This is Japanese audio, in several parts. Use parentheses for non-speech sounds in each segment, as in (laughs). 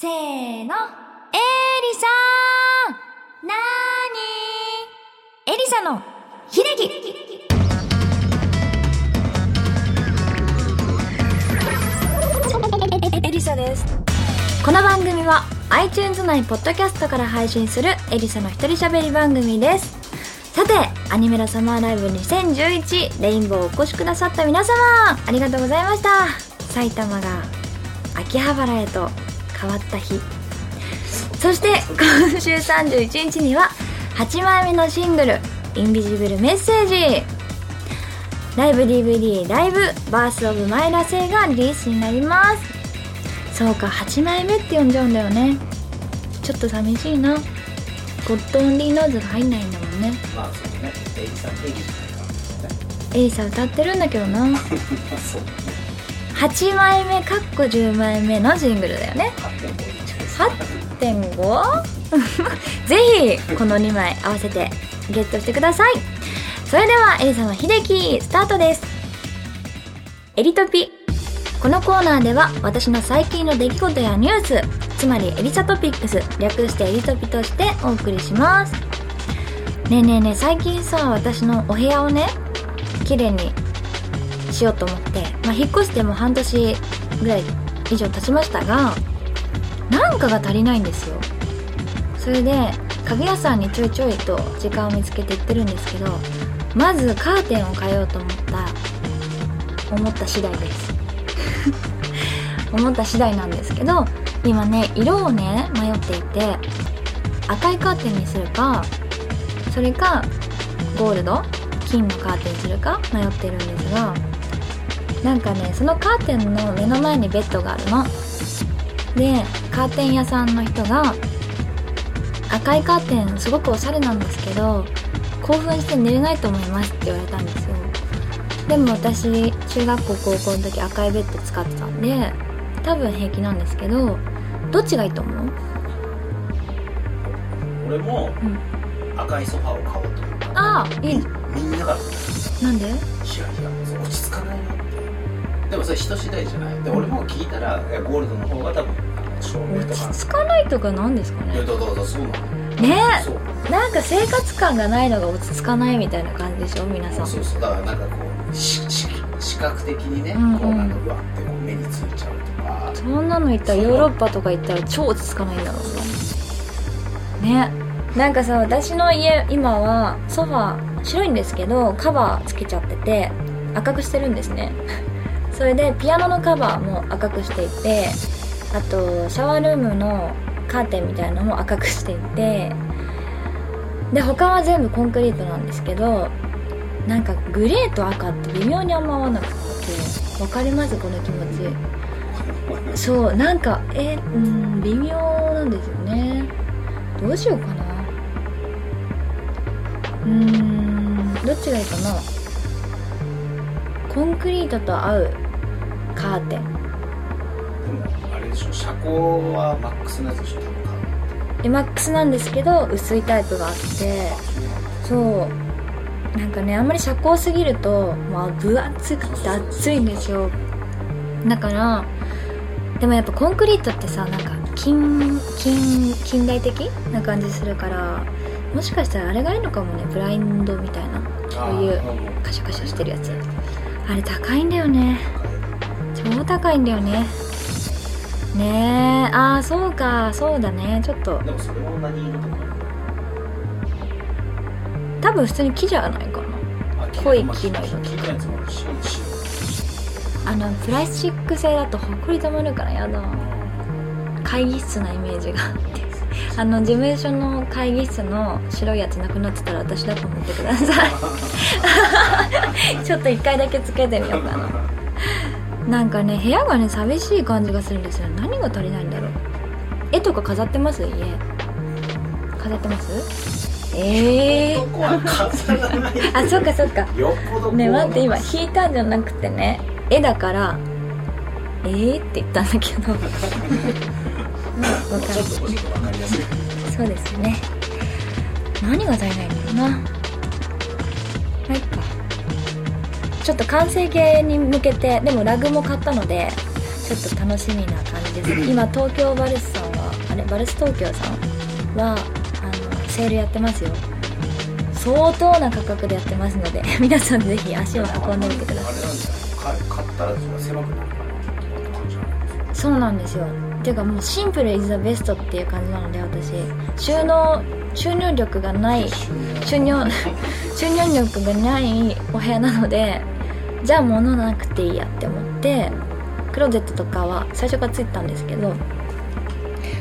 せーの。エリさんなーにエリサの秀樹エリサです。この番組は iTunes 内ポッドキャストから配信するエリサの一人喋り番組です。さて、アニメラサマーライブ2011レインボーをお越しくださった皆様、ありがとうございました。埼玉が秋葉原へと変わった日。そして、今週31日には8枚目のシングル、 Invisible Message。ライブ DVD ライブ Birth of My ラセイがリリースになります。そうか、8枚目って呼んじゃうんだよね。ちょっと寂しいな。 God only knows が入んないんだもんね。まあそうね、エリサ名義じゃないかエリさん歌ってるんだけどな。ら。(laughs) そう。8枚目かっこ10枚目のシングルだよね。8.5 (laughs) ぜひこの2枚合わせてゲットしてください。それではエリさんは秀樹スタートです。エリトピ。このコーナーでは私の最近の出来事やニュースつまりエリサトピックス略してエリトピとしてお送りします。ねえねえねえ最近さ私のお部屋をね綺麗にしようと思って、まあ、引っ越しても半年ぐらい以上経ちましたがなんかが足りないんですよ。それで家具屋さんにちょいちょいと時間を見つけて行ってるんですけどまずカーテンを変えようと思った思った次第です。(laughs) 思った次第なんですけど今ね色をね迷っていて赤いカーテンにするかそれかゴールド金のカーテンにするか迷ってるんですがなんかねそのカーテンの目の前にベッドがあるの。でカーテン屋さんの人が赤いカーテンすごくおしゃれなんですけど興奮して寝れないと思いますって言われたんですよ。でも私中学校高校の時赤いベッド使ってたんで多分平気なんですけどどっちがいいと思う？俺もうん。赤いソファーを買おうと思った。ああいい。みんなが、いなんで？やいや、そう落ち着かないよって。でもそれ人次第じゃない？で、俺も聞いたら、いやゴールドの方が多分、あの照明とか。落ち着かないとかなんですかいや、ねどうぞどうぞ、そうなの。ね？なんか生活感がないのが落ち着かないみたいな感じでしょ？皆さんそうそう。だからなんかこう、しし視覚的にね、うんうんこうなんか、うわってこう目についちゃうとか。そんなの言ったらヨーロッパとか行ったら超落ち着かないんだろうねね？なんかさ私の家今はソファー白いんですけどカバーつけちゃってて赤くしてるんですねそれでピアノのカバーも赤くしていてあとシャワールームのカーテンみたいなのも赤くしていてで他は全部コンクリートなんですけどなんかグレーと赤って微妙にあんま合わなくてわかります？この気持ち。そうなんかえうん微妙なんですよね。どうしようかな。うーんどっちがいいかな。コンクリートと合うカーテン。でも、あれでしょ、車高はマックスのやつでしょ。でマックスなんですけど薄いタイプがあってそう。なんかねあんまり遮光すぎるとまあ分厚くて熱いんですよ。だからでもやっぱコンクリートってさなんか近近近代的な感じするからもしかしたらあれがいいのかもねブラインドみたいな。こういうカシャカシャしてるやつ。あれ高いんだよね超高いんだよね。ねえ。ああそうか。そうだね。ちょっと。でもそれも何色とか多分普通に木じゃないかな。あ濃い木の色黄のやつもあのプラスチック製だとほこりたまるからやだ。会議室なイメージがあって。(laughs) あの事務所の会議室の白いやつなくなってたら私だと思ってください。(laughs) (laughs) ちょっと一回だけつけてみようかななんかね部屋がね寂しい感じがするんですよ。何が足りないんだろう。絵とか飾ってます？家。飾ってます？ええー、あそっかそっか。ね待って今引いたんじゃなくてね絵だからえーって言ったんだけど。(laughs) 分かりやすい。そうですね。何が足りないんだろうな。まあいっかちょっと完成形に向けてでもラグも買ったのでちょっと楽しみな感じです。(clears throat) 今東京バルスさんはあれバルス東京さんはあのセールやってますよ。相当な価格でやってますので (laughs) 皆さんぜひ足を運んでみてください。あれなんじゃない買ったら狭くなるそうなんですよ。ていうかもうシンプル is the best っていう感じなので私。収納収納力がない収納収納 (laughs) 力がないお部屋なのでじゃあ物なくていいやって思ってクローゼットとかは最初からついたんですけど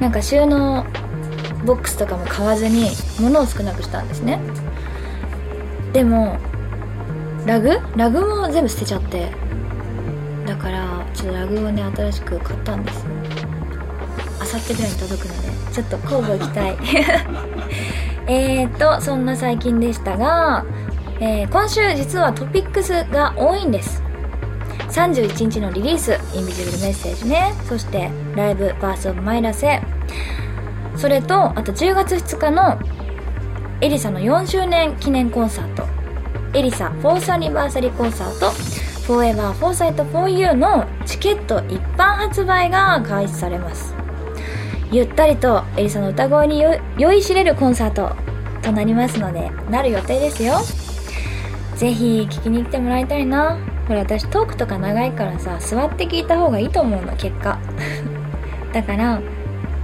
なんか収納ボックスとかも買わずに物を少なくしたんですね。でもラグ？ラグも全部捨てちゃって。だからちょっとラグをね新しく買ったんです。あさってぐらいに届くのでちょっと交互行きたいえーとそんな最近でしたが、えー今週実はトピックスが多いんです。31日のリリース Invisible Message ね。そしてライブ Birth of My ラセそれとあと10月2日のエリサの4周年記念コンサート。エリサ Fourth Anniversary Concert。Forever Foresight for You のチケット一般発売が開始されます。ゆったりとエリサの歌声に酔いしれるコンサートとなりますのでなる予定ですよ。ぜひ聞きに来てもらいたいな。これ私トークとか長いからさ座って聞いた方がいいと思うの結果。(laughs) だからう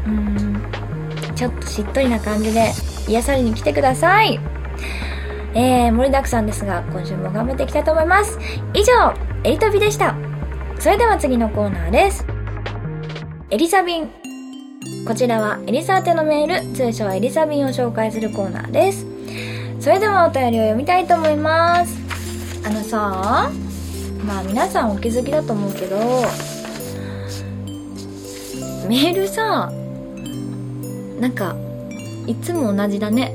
ーんちょっとしっとりな感じで癒されに来てください。えー、盛りだくさんですが今週も頑張っていきたいと思います。以上エリトビでした。それでは次のコーナーです。エリサビン。こちらはエリサ宛てのメール通称エリサビンを紹介するコーナーです。それではお便りを読みたいと思います。あのさまあ皆さんお気づきだと思うけどメールさなんかいつも同じだね。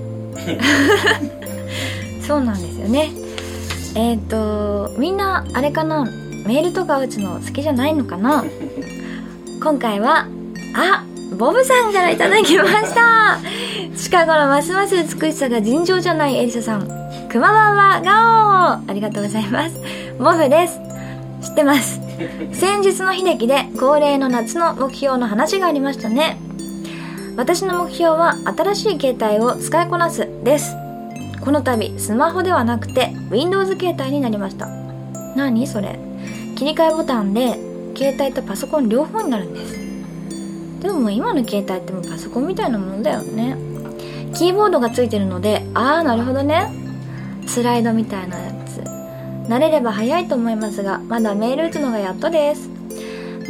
(laughs) そうなんですよね。えっ、ー、とみんなあれかな？メールとか打つの好きじゃないのかな？(laughs) 今回はあボブさんからいただきました近頃ますます美しさが尋常じゃないエリサさん。くまばばガオー。ありがとうございます。ボブです。知ってます。先日の秀樹で恒例の夏の目標の話がありましたね。私の目標は新しい携帯を使いこなすです。この度スマホではなくて Windows 携帯になりました。何それ。切り替えボタンで携帯とパソコン両方になるんです。でも今の携帯ってもうパソコンみたいなものだよね。キーボードがついてるのでああなるほどね。スライドみたいなやつ。慣れれば早いと思いますがまだメール打つのがやっとです。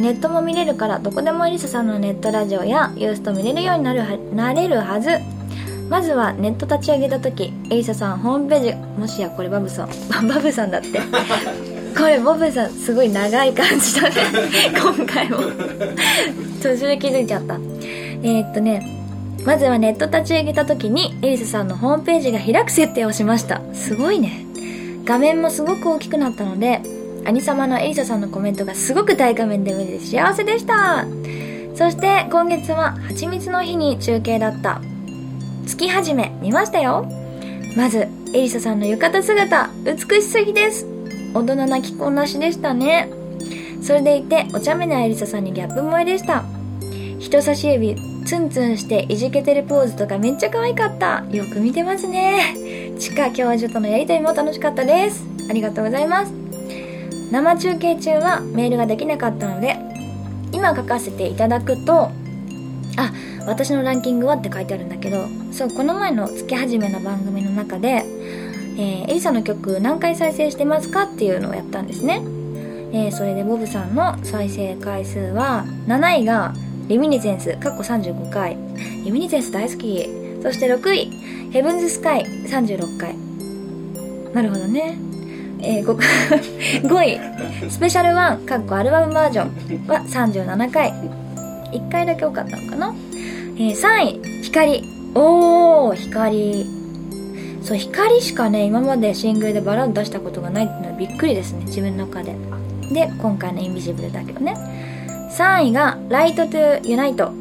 ネットも見れるからどこでもエリサさんのネットラジオやユースト見れるようになるはなれるはず。まずはネット立ち上げた時エリサさんホームページもしやこれバブさん (laughs) バブさんだって。(laughs) これボブさんすごい長い感じだね。今回も。途中で気づいちゃった。えー、っとねまずはネット立ち上げた時にエリサさんのホームページが開く設定をしました。すごいね。画面もすごく大きくなったので兄様のエリサさんのコメントがすごく大画面で見れて幸せでした。そして今月は蜂蜜の日に中継だった。月始め見ましたよ。まずエリサさんの浴衣姿美しすぎです。大人な着こなしでしたね。それでいてお茶目なエリサさんにギャップ萌えでした。人差し指ツンツンしていじけてるポーズとかめっちゃ可愛かった。よく見てますね。地下教授とのやりとりも楽しかったです。ありがとうございます。生中継中はメールができなかったので今書かせていただくとあ私のランキングはって書いてあるんだけどそうこの前の月始めの番組の中で、えー、エリサの曲何回再生してますかっていうのをやったんですね、えー、それでボブさんの再生回数は7位がリミニセンス過去35回リミニセンス大好き。そして6位ヘブンズスカイ36回なるほどね。えー、5, 5位スペシャルワンかっこアルバムバージョンは37回1回だけ多かったのかな、えー、3位光。おー光。そう光しかね今までシングルでバラード出したことがないっていうのはびっくりですね。自分の中で。で今回のインビジブルだけどね。3位がライトトゥユナイト、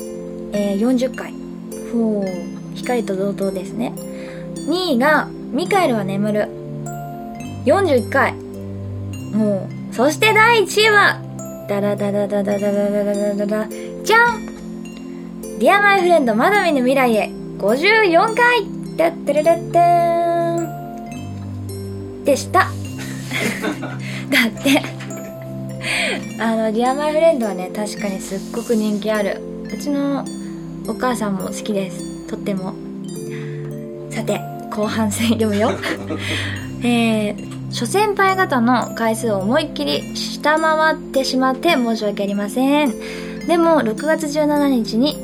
えー、40回。ほう。光と同等ですね。2位がミカエルは眠る。41回。もうそして第1位はダダダダダダダダダダダダじゃん。Dear My Friend まだ見ぬ未来へ。54回。てってれれってーんでした。(laughs) だって (laughs) あの Dear My Friend はね確かにすっごく人気ある。うちのお母さんも好きです。とっても。さて後半戦読むよ。(laughs) えー、諸先輩方の回数を思いっきり下回ってしまって申し訳ありません。でも6月17日に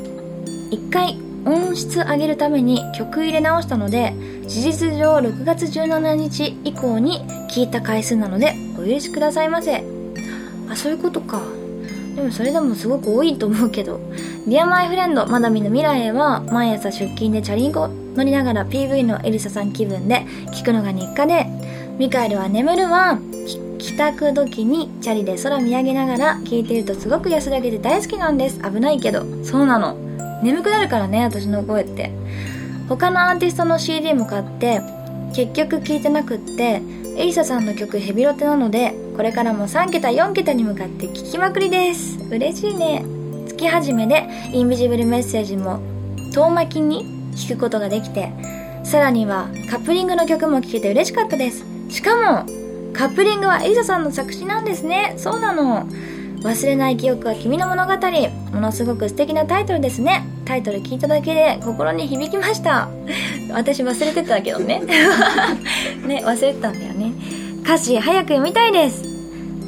1回音質上げるために曲入れ直したので事実上6月17日以降に聞いた回数なのでお許しくださいませあそういうことか。でもそれでもすごく多いと思うけど「Dear My Friend まだ見ぬ未来へ」は毎朝出勤でチャリンコ乗りながら PV のエリサさん気分で聞くのが日課で。ミカエルは眠るは帰宅時にチャリで空見上げながら聞いているとすごく安らげて大好きなんです。危ないけど。そうなの。眠くなるからね私の声って。他のアーティストの CD も買って結局聞いてなくって。エリサさんの曲ヘビロテなのでこれからも3桁4桁に向かって聴きまくりです。嬉しいね。月始めでインビジブルメッセージも遠巻きに弾くことができてさらにはカップリングの曲も聴けて嬉しかったです。しかもカップリングはエリサさんの作詞なんですね。そうなの。忘れない記憶は君の物語。ものすごく素敵なタイトルですね。タイトル聞いただけで心に響きました。私忘れてたけどね。(laughs) ね忘れてたんだよね。歌詞早く読みたいです。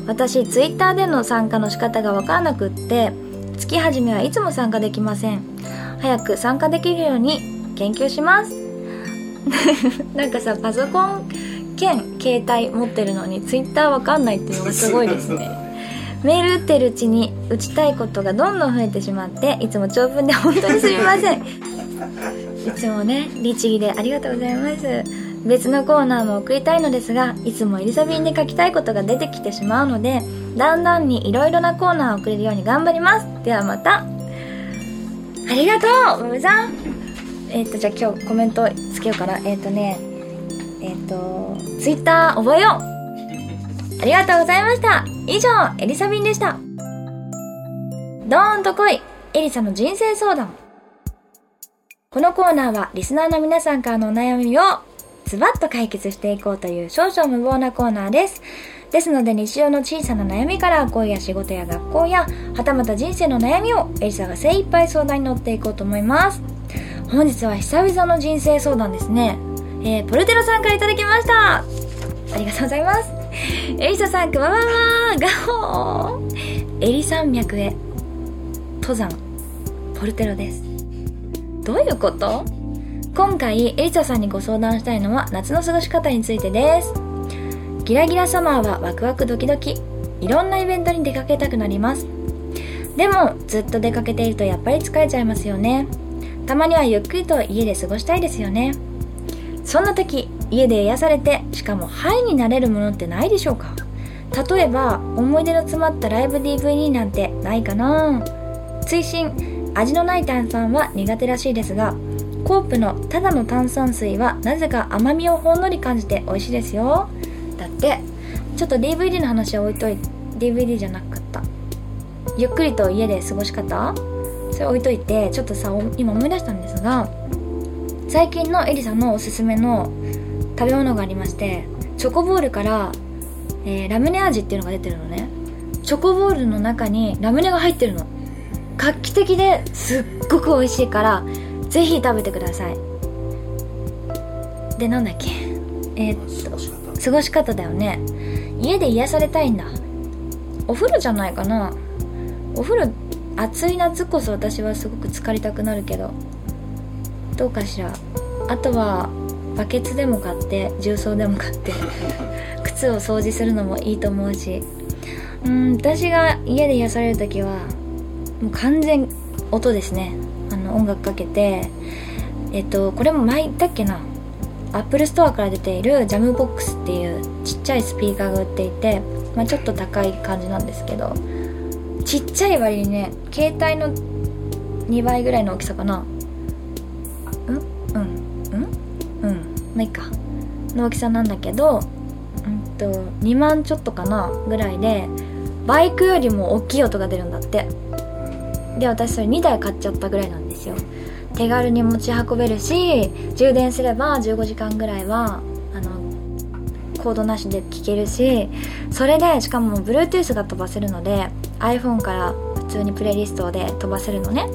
私ツイッターでの参加の仕方が分からなくって月始めはいつも参加できません。早く参加できるように研究します。(laughs) なんかさパソコン兼携帯持ってるのにツイッターわかんないっていうのがすごいですね。メール打ってるうちに打ちたいことがどんどん増えてしまっていつも長文で本当にすみません。(laughs) いつもね律儀でありがとうございます。別のコーナーも送りたいのですがいつもエリザビンで書きたいことが出てきてしまうのでだんだんにいろいろなコーナーを送れるように頑張ります。ではまた。ありがとうムムさん。えっ、ー、とじゃあ今日コメントつけようかな。えっ、ー、とねえっ、ー、とツイッター覚えよう。ありがとうございました以上エリサビンでしたドーンと来いエリサの人生相談このコーナーはリスナーの皆さんからのお悩みをズバッと解決していこうという少々無謀なコーナーです。ですので日常の小さな悩みから恋や仕事や学校やはたまた人生の悩みをエリサが精一杯相談に乗っていこうと思います。本日は久々の人生相談ですね。えー、ポルテロさんから頂きました。ありがとうございます。エリサさん、くまままガホー。エリ山脈へ。登山。ポルテロです。どういうこと？今回エリサさんにご相談したいのは夏の過ごし方についてです。ギラギラサマーはワクワクドキドキ。いろんなイベントに出かけたくなります。でもずっと出かけているとやっぱり疲れちゃいますよね。たまにはゆっくりと家で過ごしたいですよね。そんな時家で癒されてしかもハイになれるものってないでしょうか？例えば思い出の詰まったライブ DVD なんてないかな？追伸味のない炭酸は苦手らしいですがコープのただの炭酸水はなぜか甘みをほんのり感じて美味しいですよ。だってちょっと DVD の話は置いといて DVD じゃなかった。ゆっくりと家で過ごし方？それ置いといてちょっとさ今思い出したんですが最近のエリさんのおすすめの食べ物がありましてチョコボールから、えー、ラムネ味っていうのが出てるのね。チョコボールの中にラムネが入ってるの。画期的ですっごく美味しいからぜひ食べてください。でなんだっけ。えー、っと過ごし方。だよね。家で癒されたいんだ。お風呂じゃないかな。お風呂暑い夏こそ私はすごく浸かりたくなるけど。どうかしら。あとはバケツでも買って重曹でも買って (laughs) 靴を掃除するのもいいと思うしうん私が家で癒される時はもう完全音ですね。あの音楽かけてえっとこれも前言ったっけなアップルストアから出ているジャムボックスっていうちっちゃいスピーカーが売っていて、まあ、ちょっと高い感じなんですけどちっちゃい割にね携帯の2倍ぐらいの大きさかなうんまあいいか。の大きさなんだけどうんと2万ちょっとかなぐらいでバイクよりも大きい音が出るんだって。で私それ2台買っちゃったぐらいなんですよ。手軽に持ち運べるし充電すれば15時間ぐらいはあのコードなしで聴けるしそれでしかも Bluetooth が飛ばせるので iPhone から普通にプレイリストで飛ばせるのね。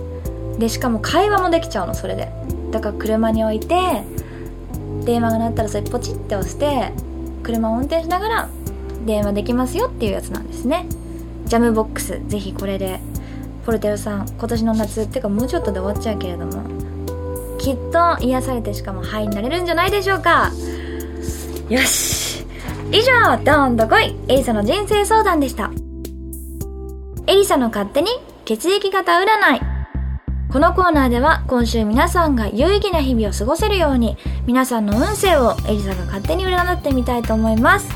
でしかも会話もできちゃうのそれで。だから車に置いて電話が鳴ったらそれポチって押して車を運転しながら電話できますよっていうやつなんですね。ジャムボックスぜひこれで。ポルテロさん今年の夏っていうかもうちょっとで終わっちゃうけれども。きっと癒されてしかもハイになれるんじゃないでしょうか。よし。以上どんどこい。エリサの人生相談でした。エリサの勝手に血液型占い。このコーナーでは今週皆さんが有意義な日々を過ごせるように皆さんの運勢をエリサが勝手に占ってみたいと思います。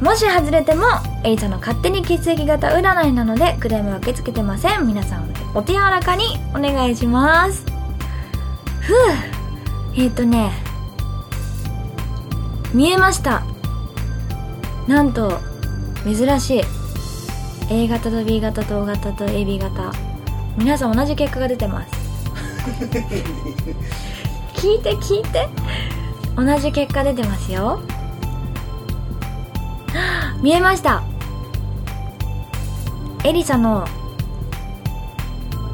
もし外れてもエリサの勝手に血液型占いなのでクレームは受け付けてません。皆さんお手柔らかにお願いします。ふう。えっ、ー、とね。見えました。なんと珍しい。A 型と B 型と O 型と AB 型。皆さん同じ結果が出てます。聞いて聞いて。同じ結果出てますよ。見えました。エリサの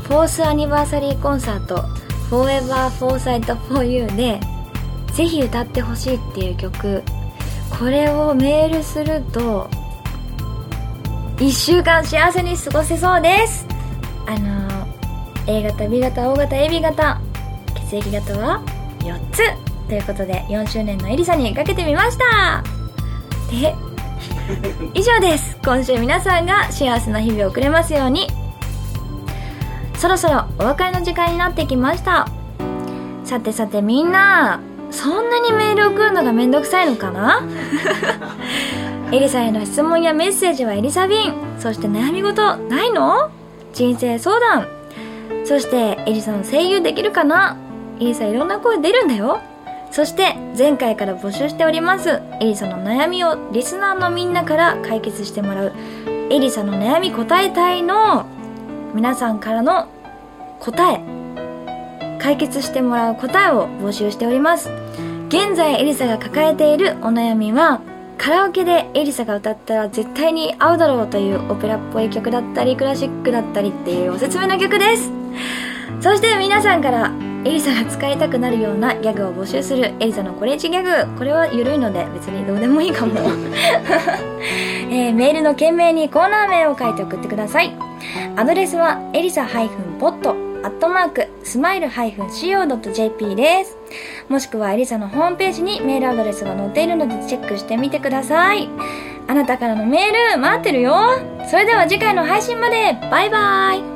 フォースアニバーサリーコンサート Forever Foresight for You でぜひ歌ってほしいっていう曲。これをメールすると1週間幸せに過ごせそうです。あの A 型 B 型 O 型 AB 型。血液型は4つ。ということで4周年のエリサにかけてみました。で以上です。今週皆さんが幸せな日々を送れますように。そろそろお別れの時間になってきました。さてさてみんなそんなにメール送るのがめんどくさいのかな？(laughs) エリサへの質問やメッセージはエリサ便。そして悩み事ないの？人生相談。そしてエリサの声優できるかな？エリサいろんな声出るんだよ。そして前回から募集しておりますエリサの悩みをリスナーのみんなから解決してもらうエリサの悩み答えたいの皆さんからの答え解決してもらう答えを募集しております。現在エリサが抱えているお悩みはカラオケでエリサが歌ったら絶対に合うだろうというオペラっぽい曲だったりクラシックだったりっていうおすすめの曲です。そして皆さんからエリサが使いたくなるようなギャグを募集するエリサのコレチギャグ。これは緩いので別にどうでもいいかも、(laughs) えー、メールの件名にコーナー名を書いて送ってください。アドレスはエリサ -bot アットマークスマイル -co.jp です。もしくはエリサのホームページにメールアドレスが載っているのでチェックしてみてください。あなたからのメール待ってるよ。それでは次回の配信まで。バイバイ。